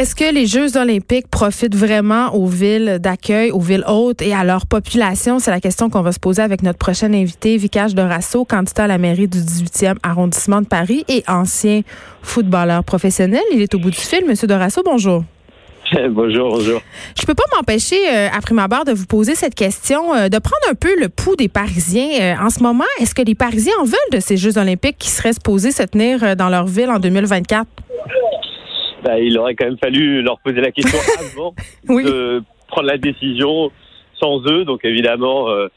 Est-ce que les Jeux olympiques profitent vraiment aux villes d'accueil, aux villes hautes et à leur population? C'est la question qu'on va se poser avec notre prochain invité, Vicage Dorasso, candidat à la mairie du 18e arrondissement de Paris et ancien footballeur professionnel. Il est au bout du fil. Monsieur Dorasso, bonjour. bonjour, bonjour. Je peux pas m'empêcher, euh, après ma barre, de vous poser cette question, euh, de prendre un peu le pouls des Parisiens. Euh, en ce moment, est-ce que les Parisiens en veulent de ces Jeux olympiques qui seraient supposés se tenir euh, dans leur ville en 2024? Bah, il aurait quand même fallu leur poser la question avant Oui. de prendre la décision sans eux. Donc évidemment, euh,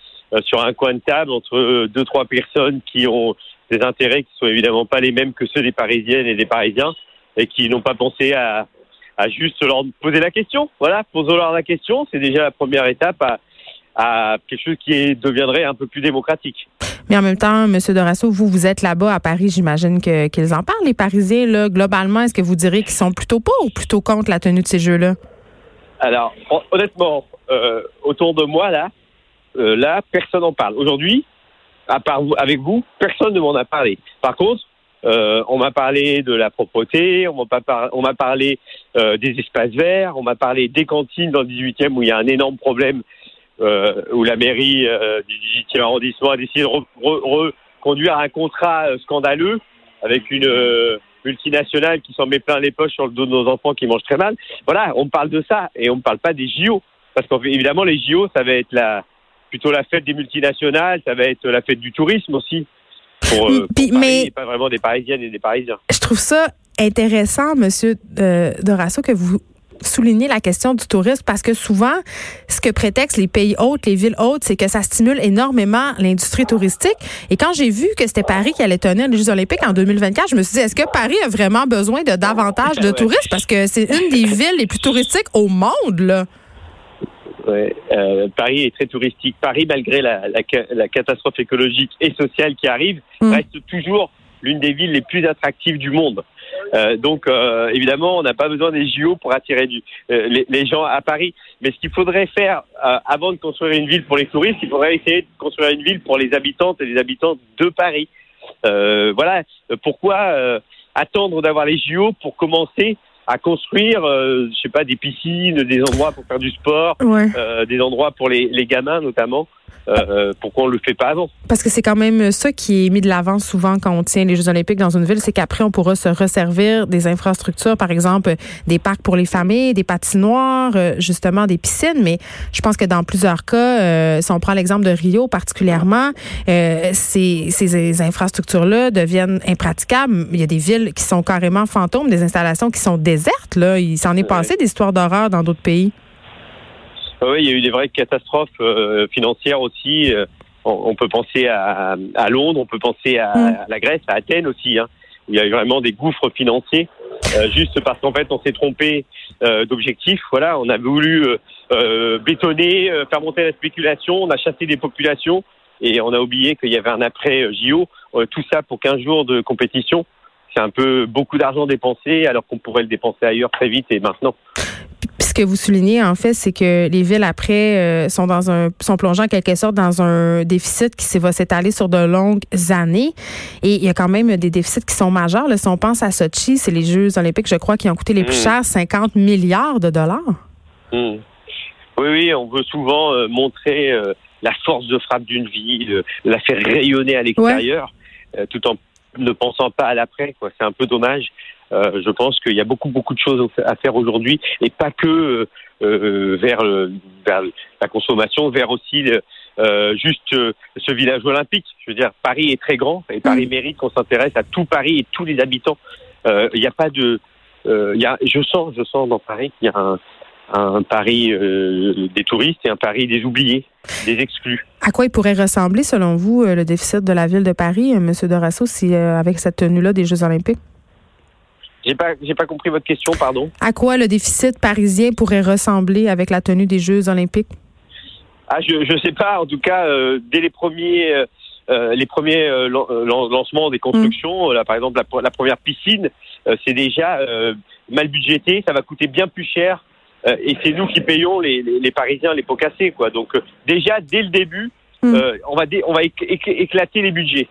sur un coin de table entre euh, deux trois personnes qui ont des intérêts qui sont évidemment pas les mêmes que ceux des Parisiennes et des Parisiens et qui n'ont pas pensé à, à juste leur poser la question. Voilà, posons-leur la question. C'est déjà la première étape à, à quelque chose qui deviendrait un peu plus démocratique. Mais en même temps, Monsieur Dorasso, vous, vous êtes là-bas à Paris, j'imagine que qu'ils en parlent, les Parisiens, là, globalement. Est-ce que vous direz qu'ils sont plutôt pas ou plutôt contre la tenue de ces Jeux-là? Alors, hon- honnêtement, euh, autour de moi, là, euh, là, personne n'en parle. Aujourd'hui, à part vous, avec vous, personne ne m'en a parlé. Par contre, euh, on m'a parlé de la propreté, on m'a par- on m'a parlé des espaces verts, on m'a parlé des cantines dans le 18e où il y a un énorme problème, où la mairie euh, du 18e arrondissement a décidé de re- re- reconduire un contrat euh, scandaleux avec une euh, multinationale qui s'en met plein les poches sur le dos de nos enfants qui mangent très mal. Voilà, on parle de ça et on me parle pas des JO. Parce qu'évidemment, les JO, ça va être la, plutôt la fête des multinationales, ça va être la fête du tourisme aussi. Pour, euh, Puis, pour Paris, mais- et pas vraiment des Parisiennes et des Parisiens. Je trouve ça intéressant, Monsieur euh, Dorasso, que vous soulignez la question du tourisme parce que souvent, ce que prétextent les pays hautes, les villes hautes, c'est que ça stimule énormément l'industrie touristique. Et quand j'ai vu que c'était Paris qui allait tenir les Jeux olympiques en 2024, je me suis dit, est-ce que Paris a vraiment besoin de davantage de touristes? Parce que c'est une des villes les plus touristiques au monde, là. Ouais, euh, Paris est très touristique. Paris, malgré la, la, ca- la catastrophe écologique et sociale qui arrive, Mm. reste toujours l'une des villes les plus attractives du monde. Euh, donc, euh, évidemment, on n'a pas besoin des JO pour attirer du, euh, les, les gens à Paris. Mais ce qu'il faudrait faire avant de construire une ville pour les touristes, il faudrait essayer de construire une ville pour les habitantes et les habitants de Paris. Voilà. Pourquoi attendre d'avoir les JO pour commencer à construire, euh, je sais pas, des piscines, des endroits pour faire du sport, Ouais. euh, des endroits pour les, les gamins notamment. Euh, pourquoi on le fait pas avant? Parce que c'est quand même ça qui est mis de l'avant souvent quand on tient les Jeux olympiques dans une ville, c'est qu'après, on pourra se resservir des infrastructures, par exemple, des parcs pour les familles, des patinoires, euh, justement des piscines. Mais je pense que dans plusieurs cas, euh, si on prend l'exemple de Rio particulièrement, euh, ces, ces infrastructures-là deviennent impraticables. Il y a des villes qui sont carrément fantômes, des installations qui sont désertes. Là. Il s'en est passé des histoires d'horreur dans d'autres pays. Ah Oui, il y a eu des vraies catastrophes euh, financières aussi. Euh, on, peut penser à, à Londres, on peut penser à, Mm. à la Grèce, à Athènes aussi, hein, où il y a eu vraiment des gouffres financiers, euh, juste parce qu'en fait on s'est trompé euh, d'objectif. Voilà, on a voulu euh, bétonner, faire monter la spéculation, on a chassé des populations et on a oublié qu'il y avait un après JO. Tout ça pour 15 jours de compétition. C'est un peu beaucoup d'argent dépensé alors qu'on pourrait le dépenser ailleurs très vite et maintenant. Ce que vous soulignez, en fait, c'est que les villes après euh, sont dans un sont plongées en quelque sorte dans un déficit qui va s'étaler sur de longues années. Et il y a quand même des déficits qui sont majeurs. Là, si on pense à Sochi, c'est les Jeux olympiques, je crois, qui ont coûté les plus Mm. chers, 50 milliards de dollars. Hmm. Oui, oui, on veut souvent euh, montrer euh, la force de frappe d'une ville, la faire rayonner à l'extérieur, tout en ne pensant pas à l'après. C'est un peu dommage. Euh, je pense qu'il y a beaucoup, beaucoup de choses à faire aujourd'hui, et pas que euh, euh, vers, la consommation, vers aussi euh, juste ce village olympique. Je veux dire, Paris est très grand, et Paris mérite qu'on s'intéresse à tout Paris et tous les habitants. Il n'y a pas de... y a, je sens, je sens dans Paris qu'il y a un, un Paris euh, des touristes et un Paris des oubliés, des exclus. À quoi il pourrait ressembler, selon vous, le déficit de la ville de Paris, M. Dorasso, si, euh, avec cette tenue-là des Jeux olympiques? J'ai pas, j'ai pas compris votre question, pardon. À quoi le déficit parisien pourrait ressembler avec la tenue des Jeux olympiques? Ah, je, je sais pas. En tout cas, euh, dès les premiers, euh, euh les premiers euh, lan- lan- lancements des constructions, là, par exemple, la, la première piscine, c'est déjà mal budgété. Ça va coûter bien plus cher. et c'est nous qui payons les, les, les Parisiens les pots cassés, quoi. Donc, déjà, dès le début, Mm. on va, dé- on va éc- éc- éclater les budgets.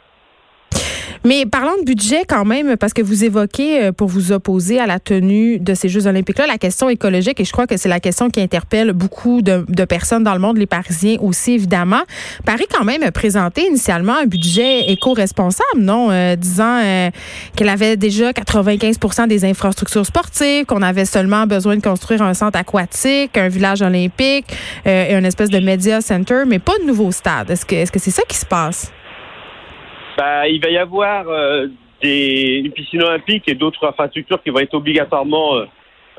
Mais parlons de budget quand même, parce que vous évoquez euh, pour vous opposer à la tenue de ces Jeux olympiques-là la question écologique, et je crois que c'est la question qui interpelle beaucoup de, de personnes dans le monde, les Parisiens aussi évidemment. Paris quand même a présenté initialement un budget éco-responsable, non, euh, disant euh, qu'elle avait déjà 95% des infrastructures sportives, qu'on avait seulement besoin de construire un centre aquatique, un village olympique euh, et un espèce de media center, mais pas de nouveau stade. Est-ce que est-ce que c'est ça qui se passe? Bah, il va y avoir euh, des une piscine olympique et d'autres infrastructures qui vont être obligatoirement euh,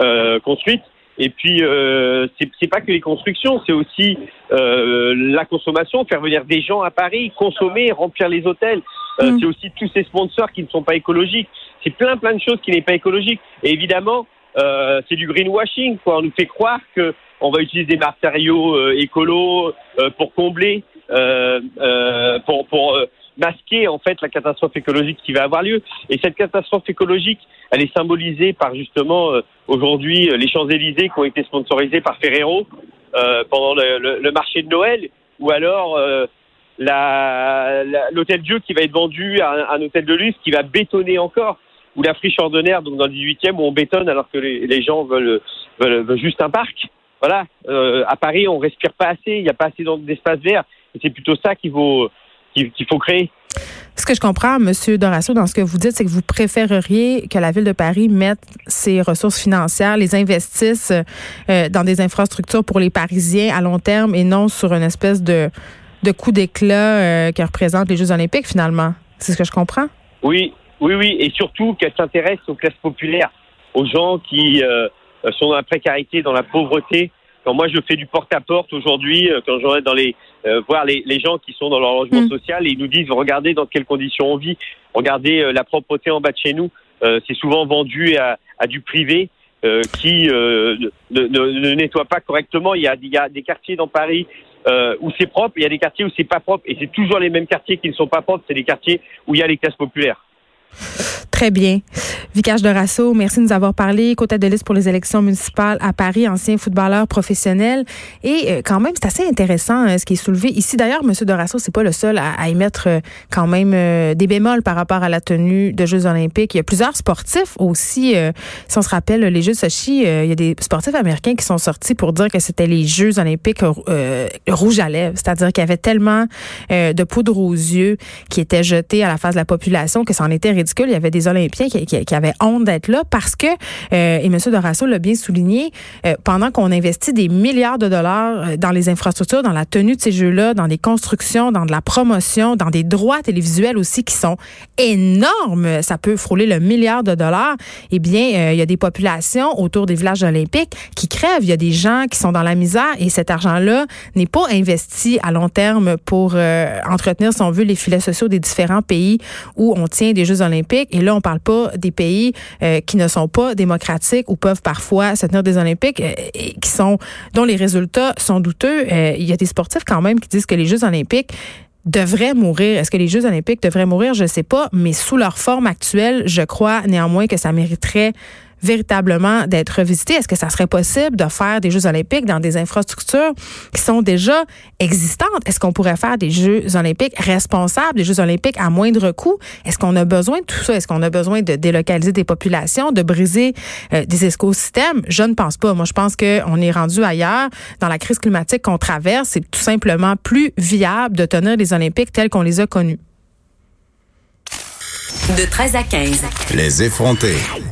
euh, construites. Et puis, euh, c'est c'est pas que les constructions, c'est aussi euh, la consommation, faire venir des gens à Paris, consommer, remplir les hôtels. Euh, Mm. C'est aussi tous ces sponsors qui ne sont pas écologiques. C'est plein plein de choses qui n'est pas écologique. Et évidemment, euh, c'est du greenwashing. Quoi. On nous fait croire que on va utiliser des matériaux euh, écolos euh, pour combler, euh, euh, pour pour euh, masquer en fait la catastrophe écologique qui va avoir lieu. Et cette catastrophe écologique, elle est symbolisée par justement euh, aujourd'hui euh, les Champs-Élysées qui ont été sponsorisés par Ferrero euh, pendant le, marché de Noël, ou alors euh, l'hôtel Dieu qui va être vendu à un, hôtel de luxe qui va bétonner encore, ou la friche ordonnaire donc dans le 18e où on bétonne alors que les, gens veulent, veulent, veulent juste un parc. Voilà, Euh, à Paris on respire pas assez, il n'y a pas assez d'espace vert, et c'est plutôt ça qu'il faut qu'il faut créer. Ce que je comprends, Monsieur Dorasso, dans ce que vous dites, c'est que vous préféreriez que la ville de Paris mette ses ressources financières, les investisse euh, dans des infrastructures pour les Parisiens à long terme et non sur une espèce de, de coup d'éclat euh, que représentent les Jeux olympiques, finalement. C'est ce que je comprends? Oui, oui, oui, et surtout qu'elle s'intéresse aux classes populaires, aux gens qui euh, sont dans la précarité, dans la pauvreté. Quand moi je fais du porte-à-porte aujourd'hui, euh, quand je vais dans les euh, voir les, les gens qui sont dans leur logement Mm. social et ils nous disent regardez dans quelles conditions on vit, regardez euh, la propreté en bas de chez nous, euh, c'est souvent vendu à, à du privé qui ne, ne, ne nettoie pas correctement. Il y a, il y a des quartiers dans Paris euh, où c'est propre, il y a des quartiers où c'est pas propre et c'est toujours les mêmes quartiers qui ne sont pas propres, c'est les quartiers où il y a les classes populaires. Très bien. Vicage de Rasso, merci de nous avoir parlé. Côte de liste pour les élections municipales à Paris, ancien footballeur professionnel. Et euh, quand même, c'est assez intéressant euh, ce qui est soulevé ici. D'ailleurs, Monsieur de Rasso, c'est pas le seul à, à émettre euh, quand même des bémols par rapport à la tenue de Jeux olympiques. Il y a plusieurs sportifs aussi. si on se rappelle, les Jeux Sochi, euh, il y a des sportifs américains qui sont sortis pour dire que c'était les Jeux olympiques rouge à lèvres. C'est-à-dire qu'il y avait tellement de poudre aux yeux qui était jetée à la face de la population que c'en était ridicule. Il y avait des Olympiens qui, qui, qui honte d'être là parce que, euh, et M. Dorasso l'a bien souligné, euh, pendant qu'on investit des milliards de dollars euh, dans les infrastructures, dans la tenue de ces Jeux-là, dans des constructions, dans de la promotion, dans des droits télévisuels aussi qui sont énormes, ça peut frôler le milliard de dollars, eh bien, il y a des populations autour des villages olympiques qui crèvent. Il y a des gens qui sont dans la misère et cet argent-là n'est pas investi à long terme pour entretenir, si on veut, les filets sociaux des différents pays où on tient des Jeux olympiques. Et là, on parle pas des pays euh, qui ne sont pas démocratiques ou peuvent parfois se tenir des Olympiques euh, et qui sont dont les résultats sont douteux. Euh, il y a des sportifs quand même qui disent que les Jeux olympiques devraient mourir. Est-ce que les Jeux olympiques devraient mourir? Je ne sais pas, mais sous leur forme actuelle, je crois néanmoins que ça mériterait véritablement d'être revisité. Est-ce que ça serait possible de faire des Jeux olympiques dans des infrastructures qui sont déjà existantes? Est-ce qu'on pourrait faire des Jeux olympiques responsables, des Jeux olympiques à moindre coût? Est-ce qu'on a besoin de tout ça? Est-ce qu'on a besoin de délocaliser des populations, de briser euh, des écosystèmes? Je ne pense pas. Moi, je pense qu'on est rendu ailleurs. Dans la crise climatique qu'on traverse, c'est tout simplement plus viable de tenir les Olympiques tels qu'on les a connus. De 13 à 15. Les effronter.